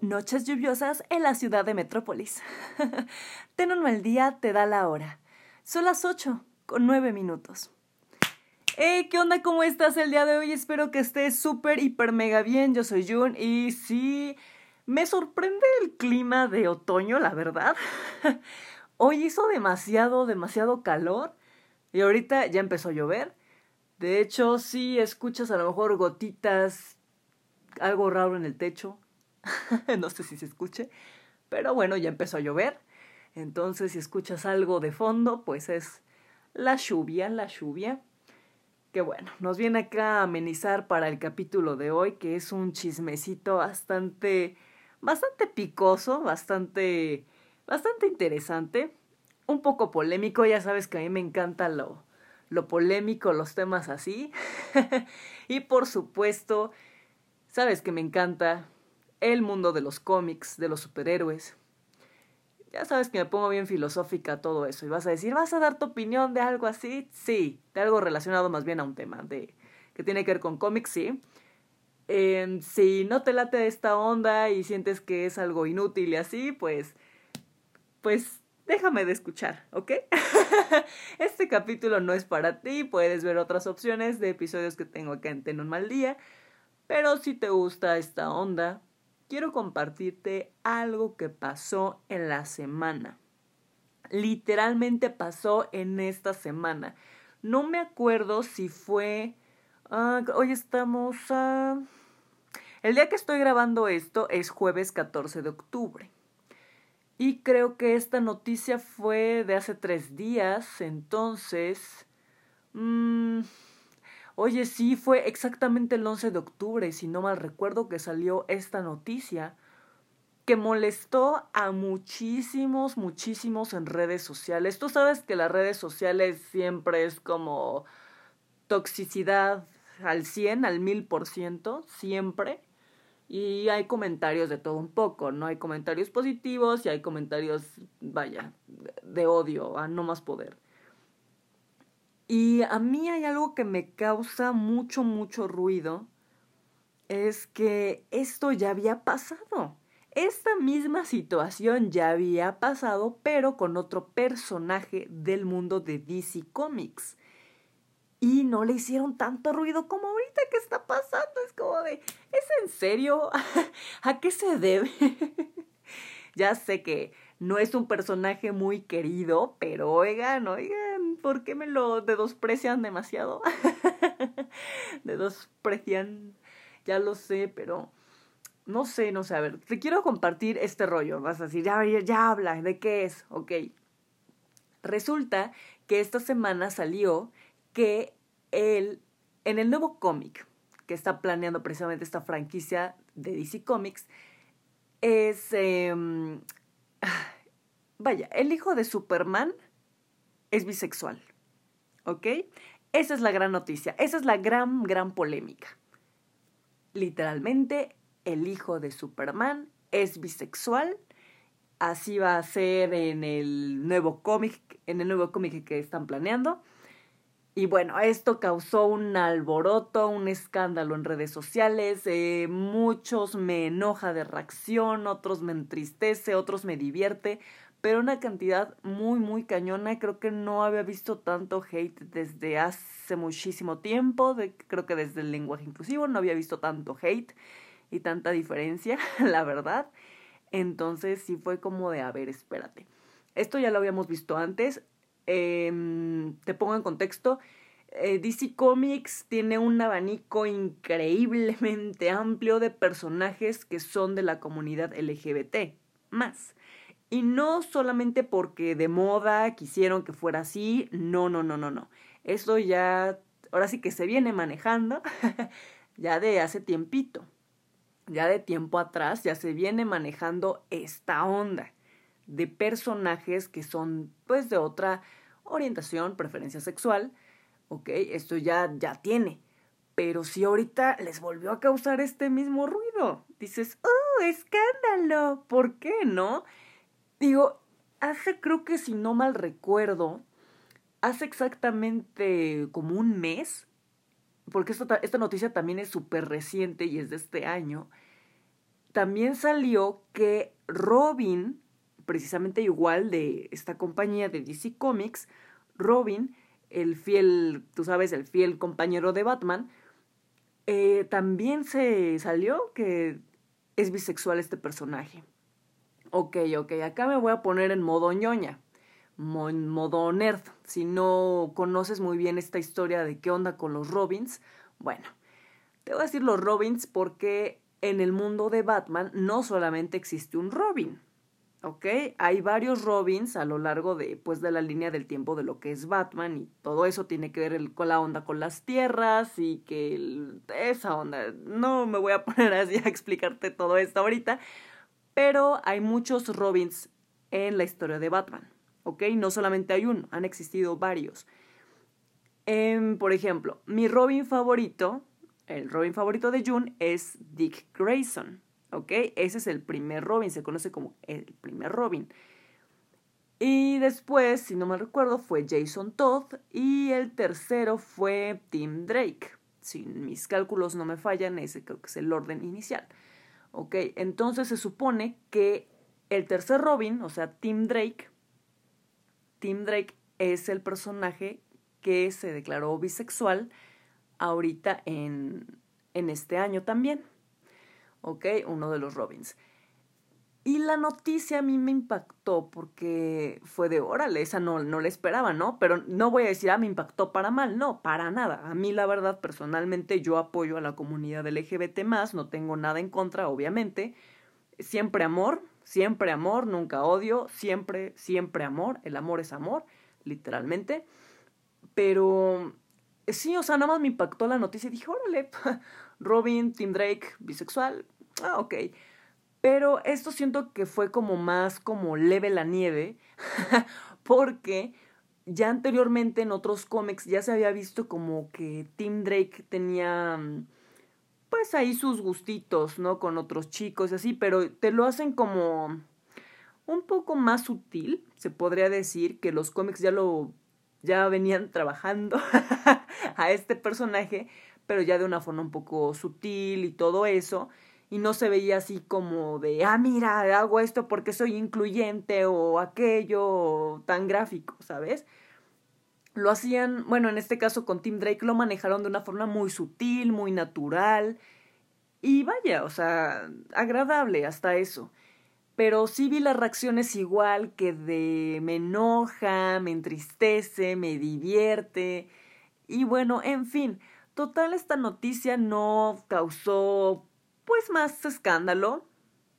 Noches lluviosas en la ciudad de Metrópolis. Ten un mal día, te da la hora. Son las 8 con 9 minutos. Hey, ¿qué onda? ¿Cómo estás el día de hoy? Espero que estés súper, hiper, mega bien. Yo soy Jun y sí, me sorprende el clima de otoño, la verdad. Hoy hizo demasiado, demasiado calor y ahorita ya empezó a llover. De hecho, sí escuchas a lo mejor gotitas, algo raro en el techo no sé si se escuche, pero bueno, ya empezó a llover. Entonces, si escuchas algo de fondo, pues es la lluvia, la lluvia. Que bueno, nos viene acá a amenizar para el capítulo de hoy, que es un chismecito bastante, bastante picoso, bastante, bastante interesante, un poco polémico. Ya sabes que a mí me encanta lo, lo polémico, los temas así. y por supuesto, sabes que me encanta el mundo de los cómics, de los superhéroes. Ya sabes que me pongo bien filosófica todo eso y vas a decir, ¿vas a dar tu opinión de algo así? Sí, de algo relacionado más bien a un tema de que tiene que ver con cómics, sí. Em, si no te late esta onda y sientes que es algo inútil y así, pues pues déjame de escuchar, ¿ok? este capítulo no es para ti, puedes ver otras opciones de episodios que tengo acá en un mal día, pero si te gusta esta onda, quiero compartirte algo que pasó en la semana. Literalmente pasó en esta semana. No me acuerdo si fue... Ah, hoy estamos a... El día que estoy grabando esto es jueves 14 de octubre. Y creo que esta noticia fue de hace tres días, entonces... Mmm, Oye, sí, fue exactamente el 11 de octubre, si no mal recuerdo, que salió esta noticia que molestó a muchísimos, muchísimos en redes sociales. Tú sabes que las redes sociales siempre es como toxicidad al 100, al 1000%, siempre. Y hay comentarios de todo un poco, ¿no? Hay comentarios positivos y hay comentarios, vaya, de odio, a no más poder. Y a mí hay algo que me causa mucho, mucho ruido, es que esto ya había pasado. Esta misma situación ya había pasado, pero con otro personaje del mundo de DC Comics. Y no le hicieron tanto ruido como ahorita que está pasando. Es como de, ¿es en serio? ¿A qué se debe? ya sé que no es un personaje muy querido, pero oigan, oigan, ¿por qué me lo desprecian demasiado? desprecian, ya lo sé, pero no sé, no sé, a ver, te quiero compartir este rollo, vas a decir, ya, ya habla, ¿de qué es? Ok. Resulta que esta semana salió que él, en el nuevo cómic que está planeando precisamente esta franquicia de DC Comics, es em, Vaya, el hijo de Superman es bisexual. ¿Ok? Esa es la gran noticia, esa es la gran, gran polémica. Literalmente, el hijo de Superman es bisexual. Así va a ser en el nuevo cómic, en el nuevo cómic que están planeando. Y bueno, esto causó un alboroto, un escándalo en redes sociales. Eh, muchos me enoja de reacción, otros me entristece, otros me divierte pero una cantidad muy, muy cañona. Creo que no había visto tanto hate desde hace muchísimo tiempo. Creo que desde el lenguaje inclusivo no había visto tanto hate y tanta diferencia, la verdad. Entonces sí fue como de, a ver, espérate. Esto ya lo habíamos visto antes. Em, te pongo en contexto. Eh, DC Comics tiene un abanico increíblemente amplio de personajes que son de la comunidad LGBT. Más. Y no solamente porque de moda quisieron que fuera así, no, no, no, no, no. Eso ya, ahora sí que se viene manejando ya de hace tiempito. Ya de tiempo atrás ya se viene manejando esta onda de personajes que son pues de otra orientación, preferencia sexual. Ok, esto ya, ya tiene. Pero si ahorita les volvió a causar este mismo ruido, dices, ¡oh, escándalo! ¿Por qué no? Digo, hace creo que si no mal recuerdo, hace exactamente como un mes, porque esta, esta noticia también es súper reciente y es de este año, también salió que Robin, precisamente igual de esta compañía de DC Comics, Robin, el fiel, tú sabes, el fiel compañero de Batman, eh, también se salió que es bisexual este personaje. Ok, ok, acá me voy a poner en modo ñoña, en modo nerd. Si no conoces muy bien esta historia de qué onda con los Robins, bueno, te voy a decir los Robins porque en el mundo de Batman no solamente existe un Robin, ¿ok? Hay varios Robins a lo largo de, pues, de la línea del tiempo de lo que es Batman y todo eso tiene que ver con la onda con las tierras y que esa onda, no me voy a poner así a explicarte todo esto ahorita, pero hay muchos Robins en la historia de Batman, ¿ok? No solamente hay uno, han existido varios. Em, por ejemplo, mi Robin favorito, el Robin favorito de June es Dick Grayson, ¿ok? Ese es el primer Robin, se conoce como el primer Robin. Y después, si no me recuerdo, fue Jason Todd y el tercero fue Tim Drake. Si mis cálculos no me fallan, ese creo que es el orden inicial. ¿Ok? Entonces se supone que el tercer Robin, o sea, Tim Drake, Tim Drake es el personaje que se declaró bisexual ahorita en, en este año también. ¿Ok? Uno de los Robins. Y la noticia a mí me impactó porque fue de órale, esa no, no la esperaba, ¿no? Pero no voy a decir, ah, me impactó para mal, no, para nada. A mí la verdad, personalmente, yo apoyo a la comunidad LGBT no tengo nada en contra, obviamente. Siempre amor, siempre amor, nunca odio, siempre, siempre amor. El amor es amor, literalmente. Pero sí, o sea, nada más me impactó la noticia y dije, órale, Robin, Tim Drake, bisexual, ah, ok. Pero esto siento que fue como más como leve la nieve, porque ya anteriormente en otros cómics ya se había visto como que Tim Drake tenía mm, pues ahí sus gustitos, ¿no? Con otros chicos y así, pero te lo hacen como un poco más sutil, se podría decir que los cómics ya lo ya venían trabajando a este personaje, pero ya de una forma un poco sutil y todo eso y no se veía así como de, ah, mira, hago esto porque soy incluyente o aquello tan gráfico, ¿sabes? Lo hacían, bueno, en este caso con Tim Drake lo manejaron de una forma muy sutil, muy natural y vaya, o sea, agradable hasta eso. Pero sí vi las reacciones igual que de me enoja, me entristece, me divierte. Y bueno, en fin, total esta noticia no causó pues más escándalo.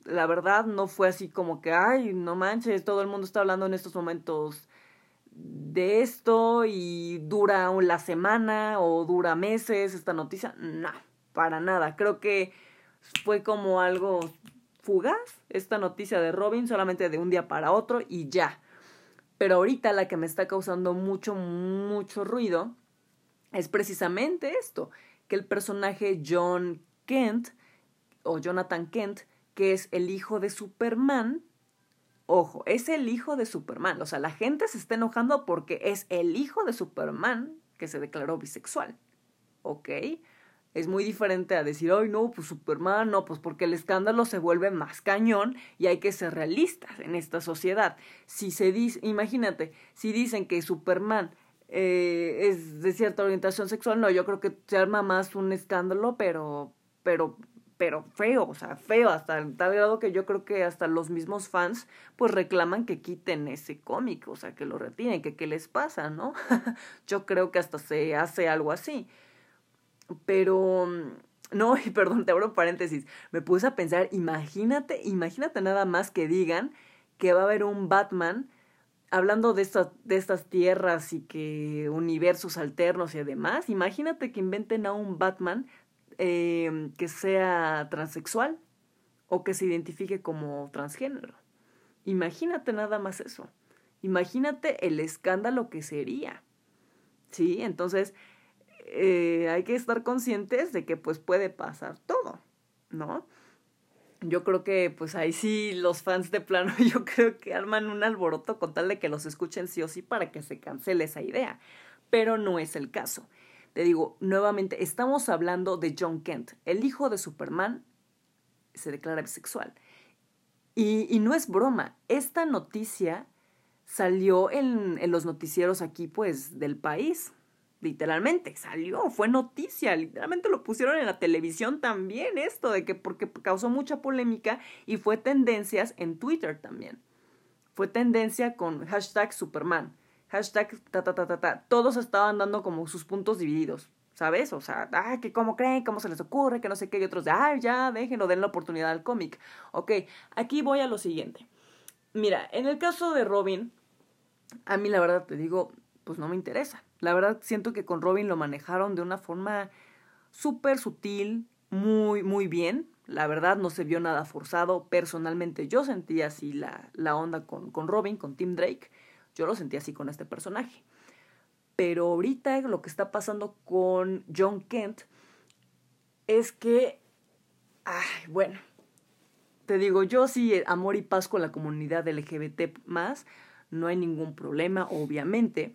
La verdad no fue así como que, ay, no manches, todo el mundo está hablando en estos momentos de esto y dura la semana o dura meses esta noticia. No, para nada. Creo que fue como algo fugaz esta noticia de Robin, solamente de un día para otro y ya. Pero ahorita la que me está causando mucho, mucho ruido es precisamente esto, que el personaje John Kent o Jonathan Kent, que es el hijo de Superman. Ojo, es el hijo de Superman. O sea, la gente se está enojando porque es el hijo de Superman que se declaró bisexual. ¿Ok? Es muy diferente a decir, ay, no, pues Superman, no, pues porque el escándalo se vuelve más cañón y hay que ser realistas en esta sociedad. Si se dice, imagínate, si dicen que Superman eh, es de cierta orientación sexual, no, yo creo que se arma más un escándalo, pero, pero pero feo, o sea, feo, hasta tal grado que yo creo que hasta los mismos fans pues reclaman que quiten ese cómic, o sea, que lo retiren, que qué les pasa, ¿no? yo creo que hasta se hace algo así. Pero, no, y perdón, te abro paréntesis, me puse a pensar, imagínate, imagínate nada más que digan que va a haber un Batman hablando de de estas tierras y que universos alternos y demás, imagínate que inventen a un Batman Em, que sea transexual o que se identifique como transgénero. Imagínate nada más eso. Imagínate el escándalo que sería. ¿Sí? Entonces, eh, hay que estar conscientes de que pues puede pasar todo, ¿no? Yo creo que pues ahí sí los fans de plano yo creo que arman un alboroto con tal de que los escuchen sí o sí para que se cancele esa idea, pero no es el caso. Te digo, nuevamente, estamos hablando de John Kent, el hijo de Superman, se declara bisexual. Y, no es broma, esta noticia salió en, en los noticieros aquí, pues, del país, literalmente, salió, fue noticia, literalmente lo pusieron en la televisión también esto, de que porque causó mucha polémica y fue tendencias en Twitter también. Fue tendencia con hashtag Superman, hashtag ta ta ta ta ta. Todos estaban dando como sus puntos divididos, ¿sabes? O sea, ah, que cómo creen, cómo se les ocurre, que no sé qué, y otros de, ah, ya, déjenlo, den la oportunidad al cómic. Ok, aquí voy a lo siguiente. Mira, en el caso de Robin, a mí la verdad te digo, pues no me interesa. La verdad siento que con Robin lo manejaron de una forma súper sutil, muy, muy bien. La verdad no se vio nada forzado. Personalmente yo sentí así la, la onda con, con Robin, con Tim Drake. Yo lo sentí así con este personaje. Pero ahorita lo que está pasando con John Kent es que, ay, bueno, te digo, yo sí, amor y paz con la comunidad LGBT más, no hay ningún problema, obviamente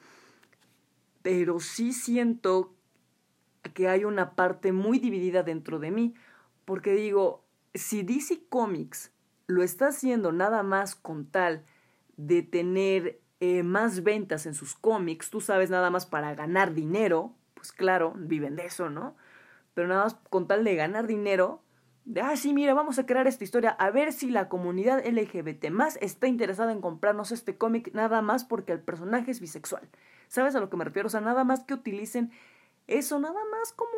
pero sí siento que hay una parte muy dividida dentro de mí, porque digo, si DC Comics lo está haciendo nada más con tal de tener eh, más ventas en sus cómics, tú sabes, nada más para ganar dinero, pues claro, viven de eso, ¿no? Pero nada más con tal de ganar dinero, de, ah, sí, mira, vamos a crear esta historia, a ver si la comunidad LGBT más está interesada en comprarnos este cómic, nada más porque el personaje es bisexual. ¿Sabes a lo que me refiero? O sea, nada más que utilicen eso, nada más como,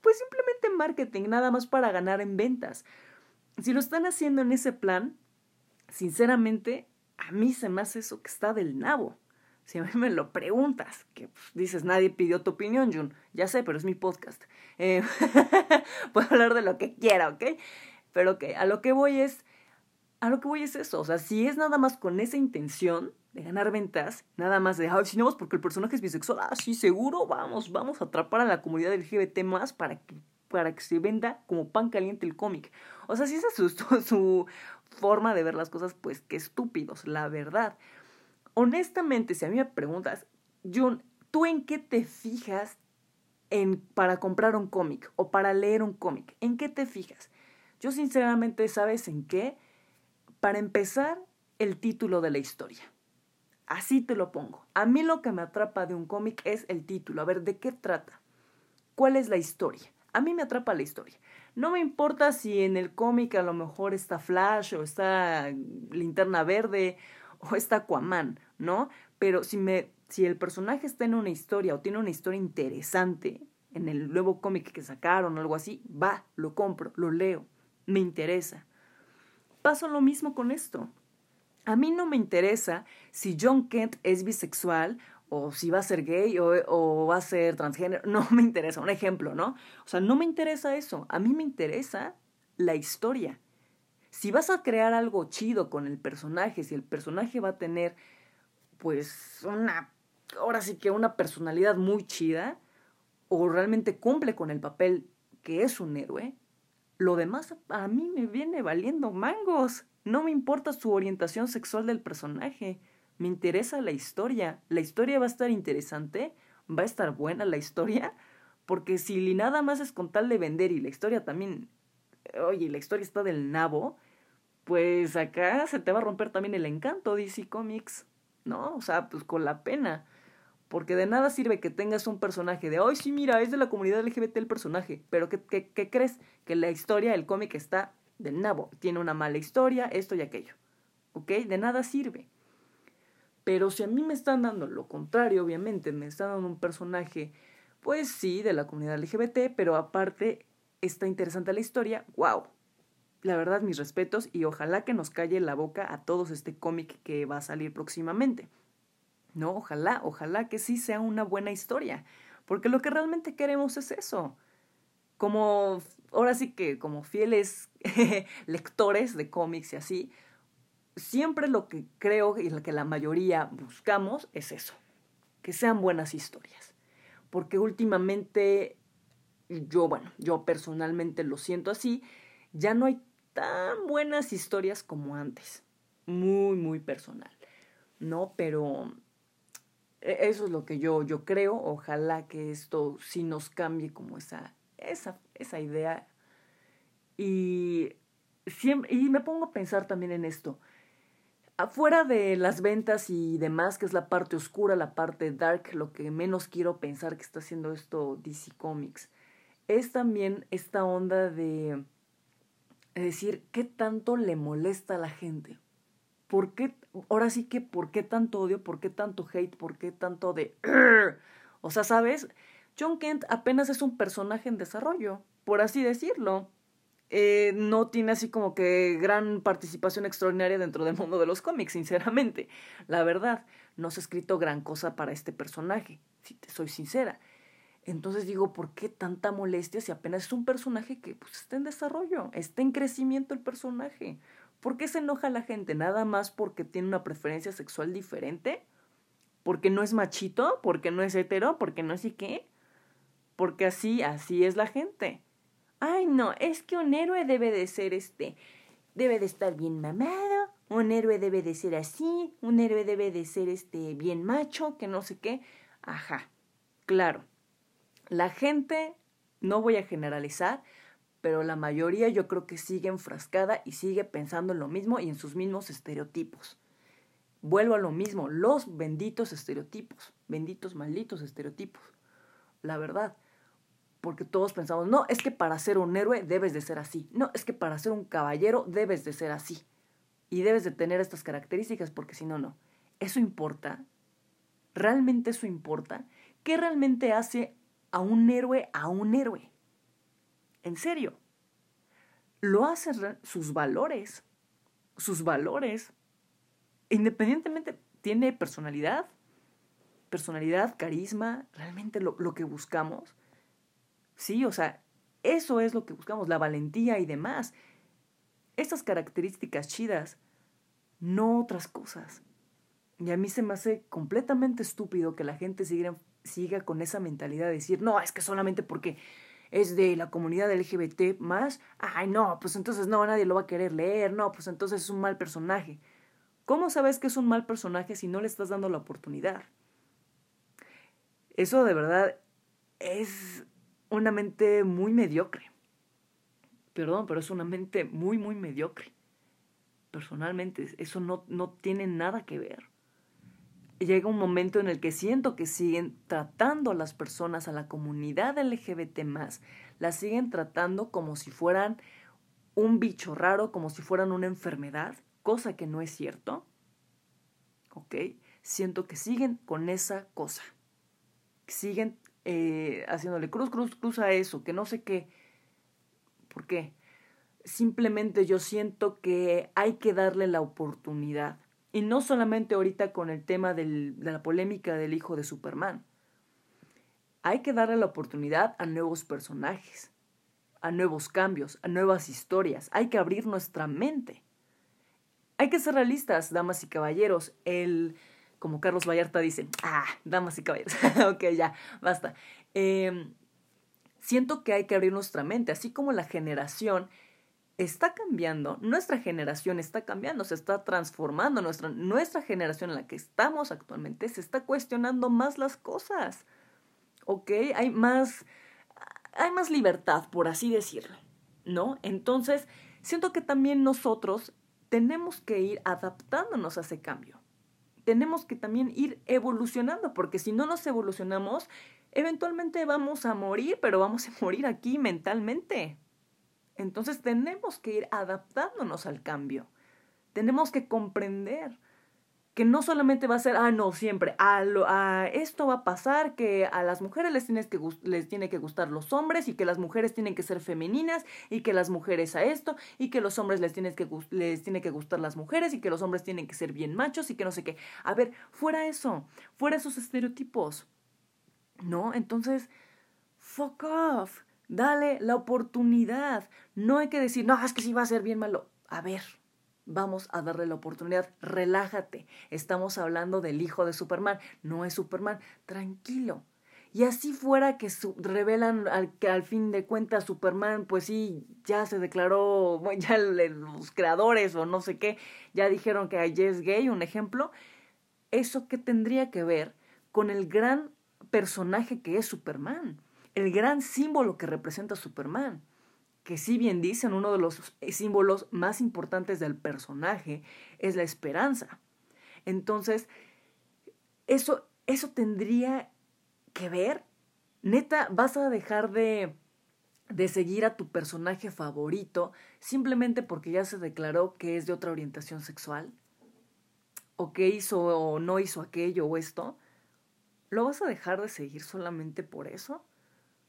pues simplemente marketing, nada más para ganar en ventas. Si lo están haciendo en ese plan, sinceramente, a mí se me hace eso que está del nabo. Si a mí me lo preguntas, que pues, dices, nadie pidió tu opinión, Jun. Ya sé, pero es mi podcast. Eh, puedo hablar de lo que quiera, ¿ok? Pero que a lo que voy es, a lo que voy es eso. O sea, si es nada más con esa intención, de ganar ventas, nada más de, ay, si no, porque el personaje es bisexual, ah, sí, seguro, vamos, vamos a atrapar a la comunidad LGBT más para que, para que se venda como pan caliente el cómic. O sea, si es su, su forma de ver las cosas, pues qué estúpidos, la verdad. Honestamente, si a mí me preguntas, Jun, ¿tú en qué te fijas en, para comprar un cómic o para leer un cómic? ¿En qué te fijas? Yo sinceramente, ¿sabes en qué? Para empezar, el título de la historia. Así te lo pongo. A mí lo que me atrapa de un cómic es el título. A ver, ¿de qué trata? ¿Cuál es la historia? A mí me atrapa la historia. No me importa si en el cómic a lo mejor está Flash o está Linterna Verde o está Aquaman, ¿no? Pero si me si el personaje está en una historia o tiene una historia interesante en el nuevo cómic que sacaron o algo así, va, lo compro, lo leo, me interesa. Paso lo mismo con esto. A mí no me interesa si John Kent es bisexual o si va a ser gay o, va a ser transgénero. No me interesa, un ejemplo, ¿no? O sea, no me interesa eso. A mí me interesa la historia. Si vas a crear algo chido con el personaje, si el personaje va a tener, pues, una, ahora sí que una personalidad muy chida, o realmente cumple con el papel que es un héroe, lo demás a mí me viene valiendo mangos. No me importa su orientación sexual del personaje. Me interesa la historia. La historia va a estar interesante. Va a estar buena la historia. Porque si nada más es con tal de vender y la historia también. Oye, la historia está del nabo. Pues acá se te va a romper también el encanto, DC Comics. ¿No? O sea, pues con la pena. Porque de nada sirve que tengas un personaje de, ay, sí, mira, es de la comunidad LGBT el personaje. Pero ¿qué, qué, qué crees? Que la historia, el cómic está del nabo, tiene una mala historia, esto y aquello. ¿Ok? De nada sirve. Pero si a mí me están dando lo contrario, obviamente, me están dando un personaje, pues sí, de la comunidad LGBT, pero aparte está interesante la historia, wow. La verdad, mis respetos y ojalá que nos calle la boca a todos este cómic que va a salir próximamente. No, ojalá, ojalá que sí sea una buena historia, porque lo que realmente queremos es eso. Como ahora sí que como fieles lectores de cómics y así, siempre lo que creo y lo que la mayoría buscamos es eso, que sean buenas historias. Porque últimamente, yo, bueno, yo personalmente lo siento así, ya no hay tan buenas historias como antes. Muy, muy personal. ¿No? Pero e, eso es lo que yo, yo creo. Ojalá que esto sí nos cambie como esa esa, esa idea. Y siempre, y me pongo a pensar también en esto. Afuera de las ventas y demás, que es la parte oscura, la parte dark, lo que menos quiero pensar que está haciendo esto DC Comics, es también esta onda de decir qué tanto le molesta a la gente. ¿Por qué? Ahora sí que, ¿por qué tanto odio? ¿Por qué tanto hate? ¿Por qué tanto de... O sea, ¿sabes? John Kent apenas es un personaje en desarrollo, por así decirlo. Eh, no tiene así como que gran participación extraordinaria dentro del mundo de los cómics, sinceramente. La verdad, no se ha escrito gran cosa para este personaje, si te soy sincera. Entonces digo, ¿por qué tanta molestia si apenas es un personaje que pues, está en desarrollo, está en crecimiento el personaje? ¿Por qué se enoja la gente? ¿Nada más porque tiene una preferencia sexual diferente? ¿Porque no es machito? ¿Porque no es hetero? ¿Porque no es y qué? Porque así, así es la gente. Ay, no, es que un héroe debe de ser este, debe de estar bien mamado, un héroe debe de ser así, un héroe debe de ser este bien macho, que no sé qué. Ajá, claro. La gente, no voy a generalizar, pero la mayoría yo creo que sigue enfrascada y sigue pensando en lo mismo y en sus mismos estereotipos. Vuelvo a lo mismo, los benditos estereotipos, benditos malditos estereotipos. La verdad, porque todos pensamos, no, es que para ser un héroe debes de ser así, no, es que para ser un caballero debes de ser así, y debes de tener estas características porque si no, no. ¿Eso importa? ¿Realmente eso importa? ¿Qué realmente hace a un héroe a un héroe? En serio. Lo hacen sus valores. Sus valores. Independientemente, tiene personalidad. Personalidad, carisma, realmente lo, lo que buscamos. Sí, o sea, eso es lo que buscamos, la valentía y demás. Estas características chidas, no otras cosas. Y a mí se me hace completamente estúpido que la gente siga, siga con esa mentalidad de decir, no, es que solamente porque es de la comunidad LGBT más, ay no, pues entonces no, nadie lo va a querer leer, no, pues entonces es un mal personaje. ¿Cómo sabes que es un mal personaje si no le estás dando la oportunidad? Eso de verdad es una mente muy mediocre. Perdón, pero es una mente muy, muy mediocre. Personalmente, eso no, no tiene nada que ver. Llega un momento en el que siento que siguen tratando a las personas, a la comunidad LGBT más, las siguen tratando como si fueran un bicho raro, como si fueran una enfermedad, cosa que no es cierto. ¿Ok? Siento que siguen con esa cosa. Siguen eh, haciéndole cruz, cruz, cruz a eso, que no sé qué. ¿Por qué? Simplemente yo siento que hay que darle la oportunidad. Y no solamente ahorita con el tema de la polémica del hijo de Superman. Hay que darle la oportunidad a nuevos personajes, a nuevos cambios, a nuevas historias. Hay que abrir nuestra mente. Hay que ser realistas, damas y caballeros. El como Carlos Vallarta dice, ah, damas y caballeros, ok, ya, basta. Em, siento que hay que abrir nuestra mente, así como la generación está cambiando, nuestra generación está cambiando, se está transformando, nuestra, nuestra generación en la que estamos actualmente se está cuestionando más las cosas, ¿ok? Hay más, hay más libertad, por así decirlo, ¿no? Entonces, siento que también nosotros tenemos que ir adaptándonos a ese cambio tenemos que también ir evolucionando, porque si no nos evolucionamos, eventualmente vamos a morir, pero vamos a morir aquí mentalmente. Entonces tenemos que ir adaptándonos al cambio. Tenemos que comprender que no solamente va a ser, ah, no, siempre, a, lo, a esto va a pasar, que a las mujeres les, tienes que, les tiene que gustar los hombres y que las mujeres tienen que ser femeninas y que las mujeres a esto y que los hombres les, tienes que, les tiene que gustar las mujeres y que los hombres tienen que ser bien machos y que no sé qué. A ver, fuera eso, fuera esos estereotipos. ¿No? Entonces, fuck off, dale la oportunidad. No hay que decir, no, es que sí va a ser bien malo. A ver, vamos a darle la oportunidad. Relájate. Estamos hablando del hijo de Superman. No es Superman. Tranquilo. Y así fuera que revelan al, que al fin de cuentas Superman, pues sí, ya se declaró, ya los creadores o no sé qué, ya dijeron que ella es gay, un ejemplo. ¿Eso qué tendría que ver con el gran personaje que es Superman? El gran símbolo que representa Superman. Que si bien dicen uno de los símbolos más importantes del personaje es la esperanza. Entonces, eso, eso tendría que ver. Neta, vas a dejar de, de seguir a tu personaje favorito simplemente porque ya se declaró que es de otra orientación sexual. O que hizo o no hizo aquello o esto. ¿Lo vas a dejar de seguir solamente por eso?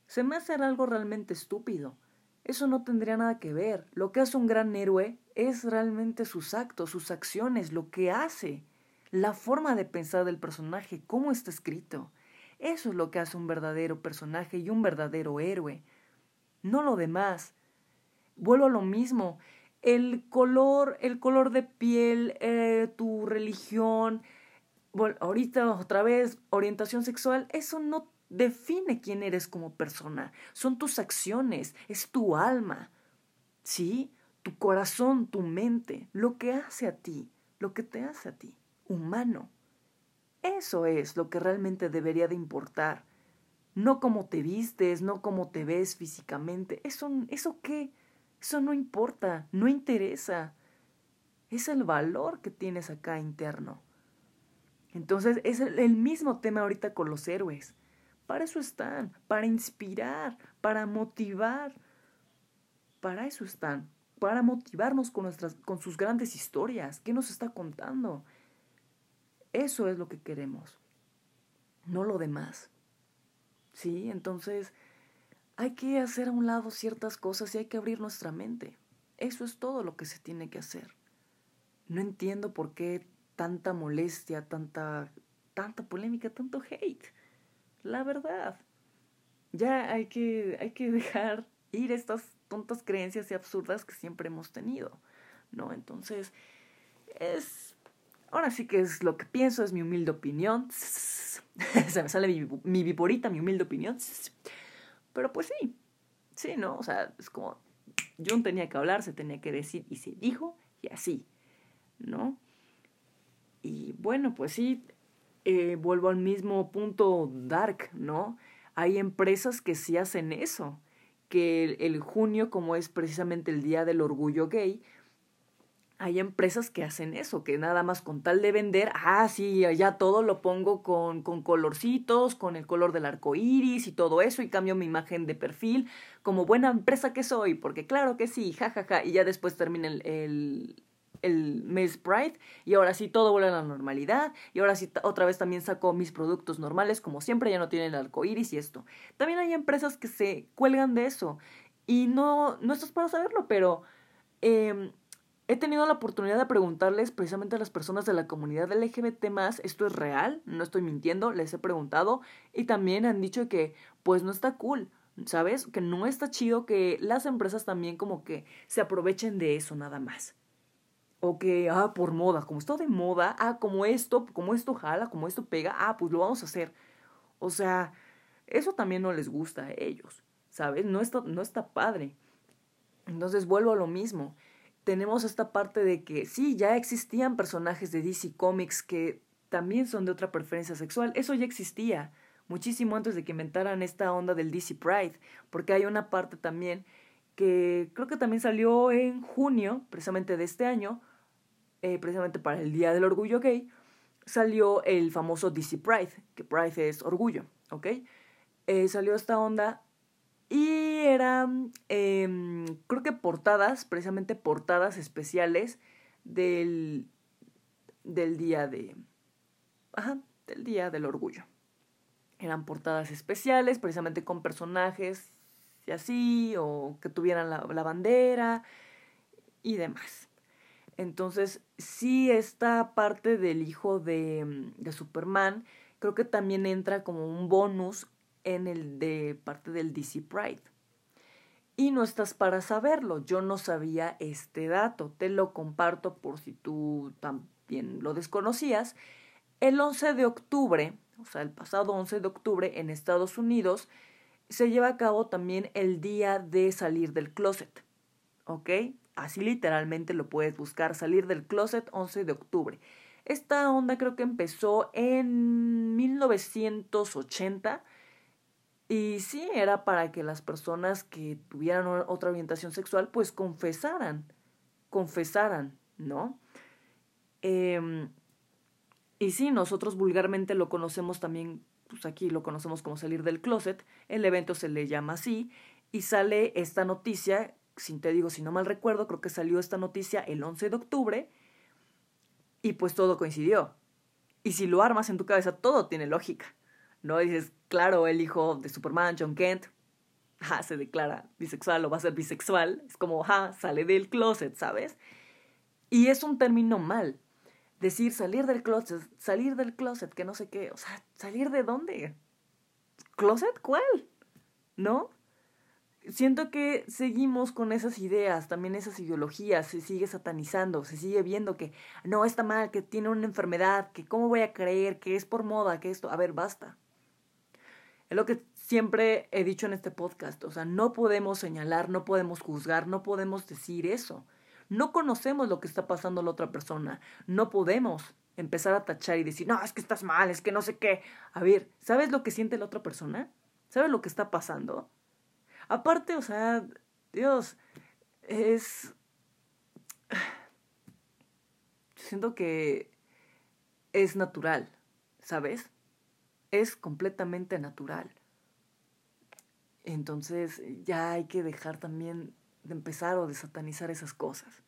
Se me hace algo realmente estúpido. Eso no tendría nada que ver. Lo que hace un gran héroe es realmente sus actos, sus acciones, lo que hace, la forma de pensar del personaje, cómo está escrito. Eso es lo que hace un verdadero personaje y un verdadero héroe. No lo demás. Vuelvo a lo mismo. El color, el color de piel, eh, tu religión, ahorita otra vez, orientación sexual, eso no define quién eres como persona. Son tus acciones, es tu alma. ¿Sí? Tu corazón, tu mente, lo que hace a ti, lo que te hace a ti, humano. Eso es lo que realmente debería de importar. No cómo te vistes, no cómo te ves físicamente. Eso, ¿Eso qué? Eso no importa, no interesa. Es el valor que tienes acá interno. Entonces es el mismo tema ahorita con los héroes. Para eso están, para inspirar, para motivar. Para eso están, para motivarnos con, nuestras, con sus grandes historias. ¿Qué nos está contando? Eso es lo que queremos, no lo demás. ¿Sí? Entonces, hay que hacer a un lado ciertas cosas y hay que abrir nuestra mente. Eso es todo lo que se tiene que hacer. No entiendo por qué tanta molestia, tanta, tanta polémica, tanto hate la verdad. Ya hay que, hay que dejar ir estas tontas creencias y absurdas que siempre hemos tenido, ¿no? Entonces, es... Ahora sí que es lo que pienso, es mi humilde opinión. Se me sale mi, mi mi humilde opinión. Pero pues sí, sí, ¿no? O sea, es como, John tenía que hablar, se tenía que decir y se dijo y así, ¿no? Y bueno, pues sí, eh, vuelvo al mismo punto dark, ¿no? Hay empresas que sí hacen eso, que el, junio, como es precisamente el Día del Orgullo Gay, hay empresas que hacen eso, que nada más con tal de vender, ah, sí, ya todo lo pongo con, con colorcitos, con el color del arco iris y todo eso, y cambio mi imagen de perfil como buena empresa que soy, porque claro que sí, jajaja, ja, ja, y ya después termina el, el mes Pride y ahora sí todo vuelve a la normalidad y ahora sí otra vez también saco mis productos normales como siempre ya no tienen el iris y esto. También hay empresas que se cuelgan de eso y no, no estás para saberlo, pero em, he tenido la oportunidad de preguntarles precisamente a las personas de la comunidad LGBT esto es real, no estoy mintiendo, les he preguntado y también han dicho que pues no está cool. ¿Sabes? Que no está chido que las empresas también como que se aprovechen de eso nada más. O que, ah, por moda, como está de moda, ah, como esto, como esto jala, como esto pega, ah, pues lo vamos a hacer. O sea, eso también no les gusta a ellos, ¿sabes? No está, no está padre. Entonces vuelvo a lo mismo. Tenemos esta parte de que sí, ya existían personajes de DC Comics que también son de otra preferencia sexual. Eso ya existía muchísimo antes de que inventaran esta onda del DC Pride, porque hay una parte también que creo que también salió en junio, precisamente de este año, eh, precisamente para el Día del Orgullo Gay, salió el famoso DC Pride, que Pride es orgullo, ¿ok? Eh, salió esta onda y eran, em, creo que portadas, precisamente portadas especiales del, del Día de... Ajá, del Día del Orgullo. Eran portadas especiales, precisamente con personajes y así, o que tuvieran la, la bandera y demás. Entonces, sí, esta parte del hijo de, mm, de, Superman, creo que también entra como un bonus en el de parte del DC Pride. Y no estás para saberlo, yo no sabía este dato, te lo comparto por si tú también lo desconocías. El 11 de octubre, o sea, el pasado 11 de octubre en Estados Unidos, se lleva a cabo también el día de salir del closet. ¿Ok? Así literalmente lo puedes buscar, salir del closet 11 de octubre. Esta onda creo que empezó en 1980 Y sí, era para que las personas que tuvieran otra orientación sexual, pues confesaran, confesaran, ¿no? Em, y sí, nosotros vulgarmente lo conocemos también, pues aquí lo conocemos como salir del closet, el evento se le llama así, y sale esta noticia, sin te digo, si no mal recuerdo, creo que salió esta noticia el 11 de octubre, y pues todo coincidió. Y si lo armas en tu cabeza, todo tiene lógica. ¿no? Dices, claro, el hijo de Superman, John Kent, se declara bisexual o va a ser bisexual. Es como, ja, sale del closet, ¿sabes? Y es un término mal. Decir salir del closet, salir del closet, que no sé qué. O sea, ¿salir de dónde? ¿Closet? ¿Cuál? ¿No? Siento que seguimos con esas ideas, también esas ideologías, se sigue satanizando, se sigue viendo que no está mal, que tiene una enfermedad, que cómo voy a creer, que es por moda, que esto. A ver, basta. Es lo que siempre he dicho en este podcast, o sea, no podemos señalar, no podemos juzgar, no podemos decir eso. No conocemos lo que está pasando a la otra persona, no podemos empezar a tachar y decir, no, es que estás mal, es que no sé qué. A ver, ¿sabes lo que siente la otra persona? ¿Sabes lo que está pasando? Aparte, o sea, Dios, es... Siento que es natural, ¿sabes? es completamente natural. Entonces ya hay que dejar también de empezar o de satanizar esas cosas.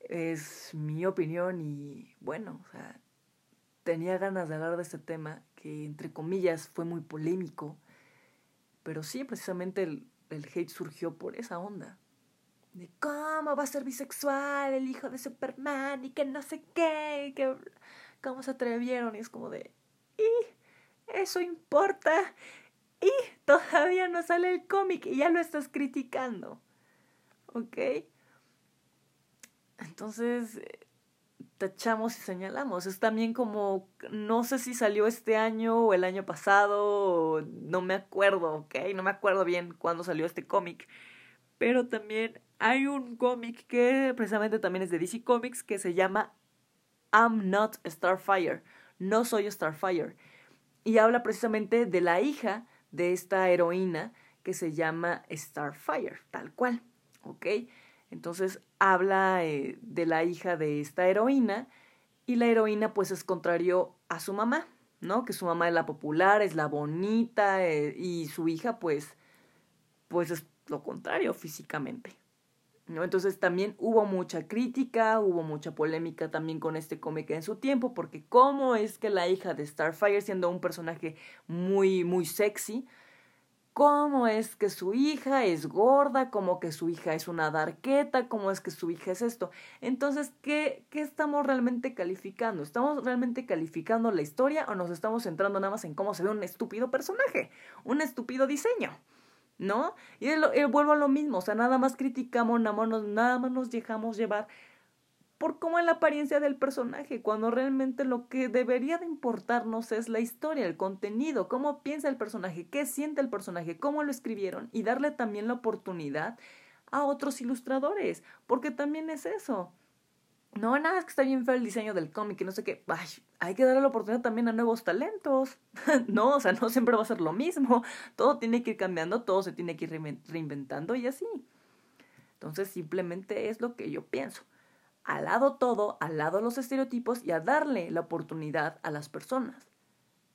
Es mi opinión y bueno, o sea, tenía ganas de hablar de este tema que entre comillas fue muy polémico, pero sí, precisamente el, el hate surgió por esa onda. De cómo va a ser bisexual el hijo de Superman y que no sé qué, y que cómo se atrevieron y es como de, y eso importa. Y todavía no sale el cómic y ya lo estás criticando. ¿Ok? Entonces, tachamos y señalamos. Es también como, no sé si salió este año o el año pasado, no me acuerdo, ¿ok? No me acuerdo bien cuándo salió este cómic. Pero también hay un cómic que precisamente también es de DC Comics que se llama I'm Not Starfire no soy Starfire. Y habla precisamente de la hija de esta heroína que se llama Starfire, tal cual. ¿Ok? Entonces habla eh, de la hija de esta heroína y la heroína pues es contrario a su mamá, ¿no? Que su mamá es la popular, es la bonita eh, y su hija pues pues es lo contrario físicamente. ¿no? Entonces también hubo mucha crítica, hubo mucha polémica también con este cómic en su tiempo, porque cómo es que la hija de Starfire, siendo un personaje muy, muy sexy, cómo es que su hija es gorda, cómo que su hija es una darqueta, cómo es que su hija es esto. Entonces, ¿qué, ¿qué estamos realmente calificando? ¿Estamos realmente calificando la historia o nos estamos centrando nada más en cómo se ve un estúpido personaje, un estúpido diseño? ¿no? Y vuelvo a lo mismo, o sea, nada más criticamos, nada más, nada más nos dejamos llevar por cómo es la apariencia del personaje, cuando realmente lo que debería de importarnos es la historia, el contenido, cómo piensa el personaje, qué siente el personaje, cómo lo escribieron y darle también la oportunidad a otros ilustradores, porque también es eso no, nada, que está bien feo el diseño del cómic y no sé qué. Ay, hay que darle la oportunidad también a nuevos talentos. no, o sea, no siempre va a ser lo mismo. Todo tiene que ir cambiando, todo se tiene que ir reinventando y así. Entonces, simplemente es lo que yo pienso. Al lado todo, al lado los estereotipos y a darle la oportunidad a las personas.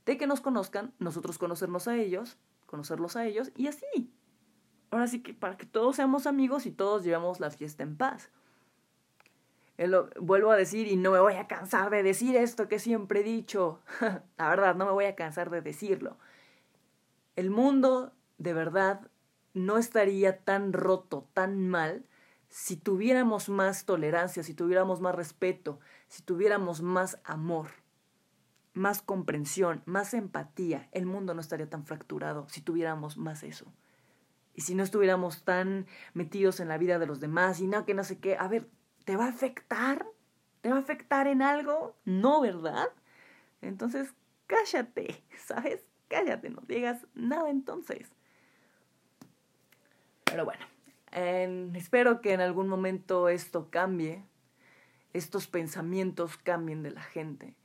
De que nos conozcan, nosotros conocernos a ellos, conocerlos a ellos y así. Ahora sí que para que todos seamos amigos y todos llevemos la fiesta en paz vuelvo a decir y no me voy a cansar de decir esto que siempre he dicho. La verdad, no me voy a cansar de decirlo. El mundo, de verdad, no estaría tan roto, tan mal, si tuviéramos más tolerancia, si tuviéramos más respeto, si tuviéramos más amor, más comprensión, más empatía. El mundo no estaría tan fracturado si tuviéramos más eso. Y si no estuviéramos tan metidos en la vida de los demás y no, que no sé qué. A ver, ¿Te va a afectar? ¿Te va a afectar en algo? No, ¿verdad? Entonces, cállate, ¿sabes? Cállate, no digas nada entonces. Pero bueno, espero que en algún momento esto cambie, estos pensamientos cambien de la gente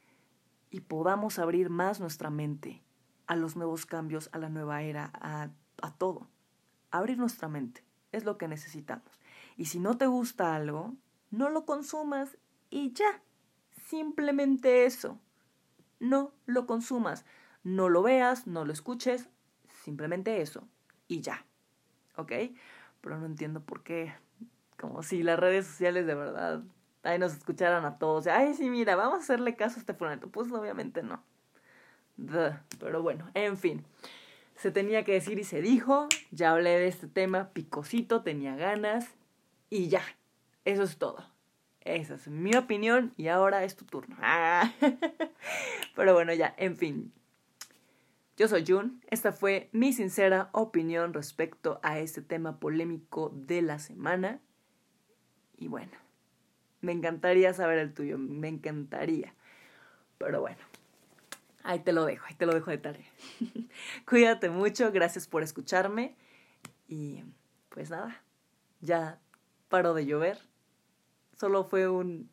y podamos abrir más nuestra mente a los nuevos cambios, a la nueva era, a, a todo. Abrir nuestra mente es lo que necesitamos. Y si no te gusta algo, no lo consumas y ya. Simplemente eso. No lo consumas. No lo veas, no lo escuches. Simplemente eso. Y ya. ¿Ok? Pero no entiendo por qué. Como si las redes sociales de verdad ahí nos escucharan a todos. Ay, sí, mira, vamos a hacerle caso a este fulanito. Pues obviamente no. Pero bueno, en fin. Se tenía que decir y se dijo. Ya hablé de este tema, picosito, tenía ganas. Y ya. Eso es todo. Esa es mi opinión y ahora es tu turno. Pero bueno, ya, en fin. Yo soy Jun. Esta fue mi sincera opinión respecto a este tema polémico de la semana. Y bueno, me encantaría saber el tuyo, me encantaría. Pero bueno, ahí te lo dejo, ahí te lo dejo de tarea. Cuídate mucho, gracias por escucharme. Y pues nada, ya paró de llover. Solo fue un...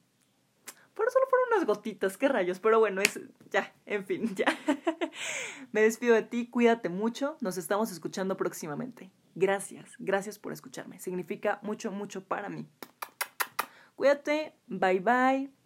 Pero solo fueron unas gotitas, qué rayos. Pero bueno, es... Ya, en fin, ya. Me despido de ti, cuídate mucho. Nos estamos escuchando próximamente. Gracias, gracias por escucharme. Significa mucho, mucho para mí. Cuídate, bye bye.